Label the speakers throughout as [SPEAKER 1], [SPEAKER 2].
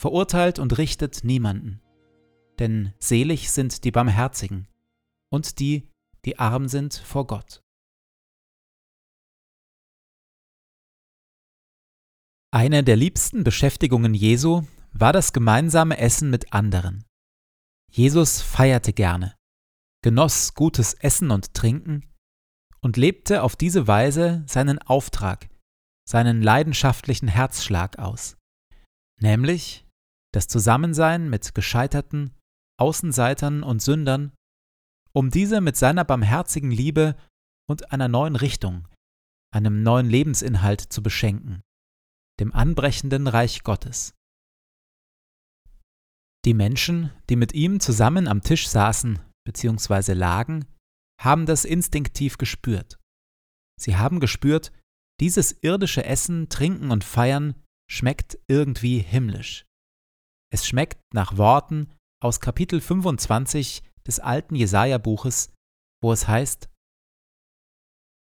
[SPEAKER 1] verurteilt und richtet niemanden. Denn selig sind die Barmherzigen und die, die arm sind vor Gott. Eine der liebsten Beschäftigungen Jesu war das gemeinsame Essen mit anderen. Jesus feierte gerne, genoss gutes Essen und Trinken und lebte auf diese Weise seinen Auftrag, seinen leidenschaftlichen Herzschlag aus, nämlich das Zusammensein mit Gescheiterten, Außenseitern und Sündern, um diese mit seiner barmherzigen Liebe und einer neuen Richtung, einem neuen Lebensinhalt zu beschenken, dem anbrechenden Reich Gottes. Die Menschen, die mit ihm zusammen am Tisch saßen bzw. lagen, haben das instinktiv gespürt. Sie haben gespürt, dieses irdische Essen, Trinken und Feiern schmeckt irgendwie himmlisch. Es schmeckt nach Worten aus Kapitel 25 des alten Jesaja-Buches, wo es heißt: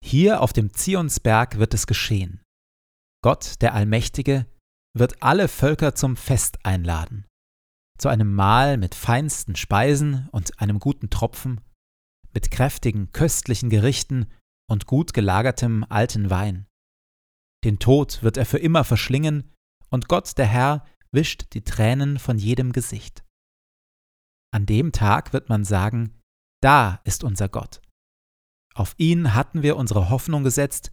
[SPEAKER 1] Hier auf dem Zionsberg wird es geschehen. Gott, der Allmächtige, wird alle Völker zum Fest einladen, zu einem Mahl mit feinsten Speisen und einem guten Tropfen, mit kräftigen, köstlichen Gerichten und gut gelagertem alten Wein. Den Tod wird er für immer verschlingen, und Gott, der Herr, wischt die Tränen von jedem Gesicht. An dem Tag wird man sagen, da ist unser Gott. Auf ihn hatten wir unsere Hoffnung gesetzt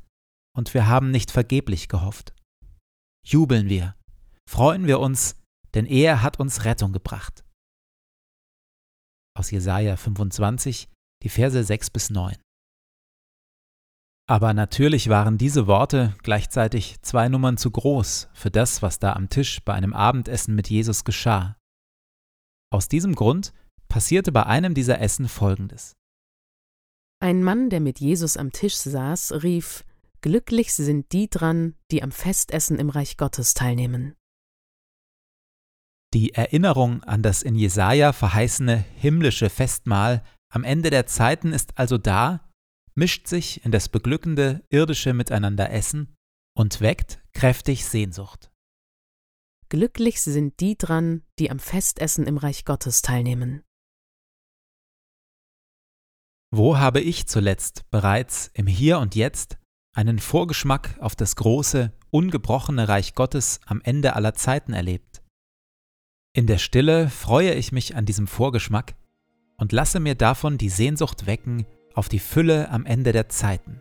[SPEAKER 1] und wir haben nicht vergeblich gehofft. Jubeln wir, freuen wir uns, denn er hat uns Rettung gebracht. Aus Jesaja 25, die Verse 6 bis 9. Aber natürlich waren diese Worte gleichzeitig zwei Nummern zu groß für das, was da am Tisch bei einem Abendessen mit Jesus geschah. Aus diesem Grund passierte bei einem dieser Essen Folgendes.
[SPEAKER 2] Ein Mann, der mit Jesus am Tisch saß, rief Glücklich sind die dran, die am Festessen im Reich Gottes teilnehmen.
[SPEAKER 1] Die Erinnerung an das in Jesaja verheißene himmlische Festmahl am Ende der Zeiten ist also da mischt sich in das beglückende irdische Miteinanderessen und weckt kräftig Sehnsucht.
[SPEAKER 2] Glücklich sind die dran, die am Festessen im Reich Gottes teilnehmen.
[SPEAKER 1] Wo habe ich zuletzt bereits im Hier und Jetzt einen Vorgeschmack auf das große, ungebrochene Reich Gottes am Ende aller Zeiten erlebt? In der Stille freue ich mich an diesem Vorgeschmack und lasse mir davon die Sehnsucht wecken, auf die Fülle am Ende der Zeiten.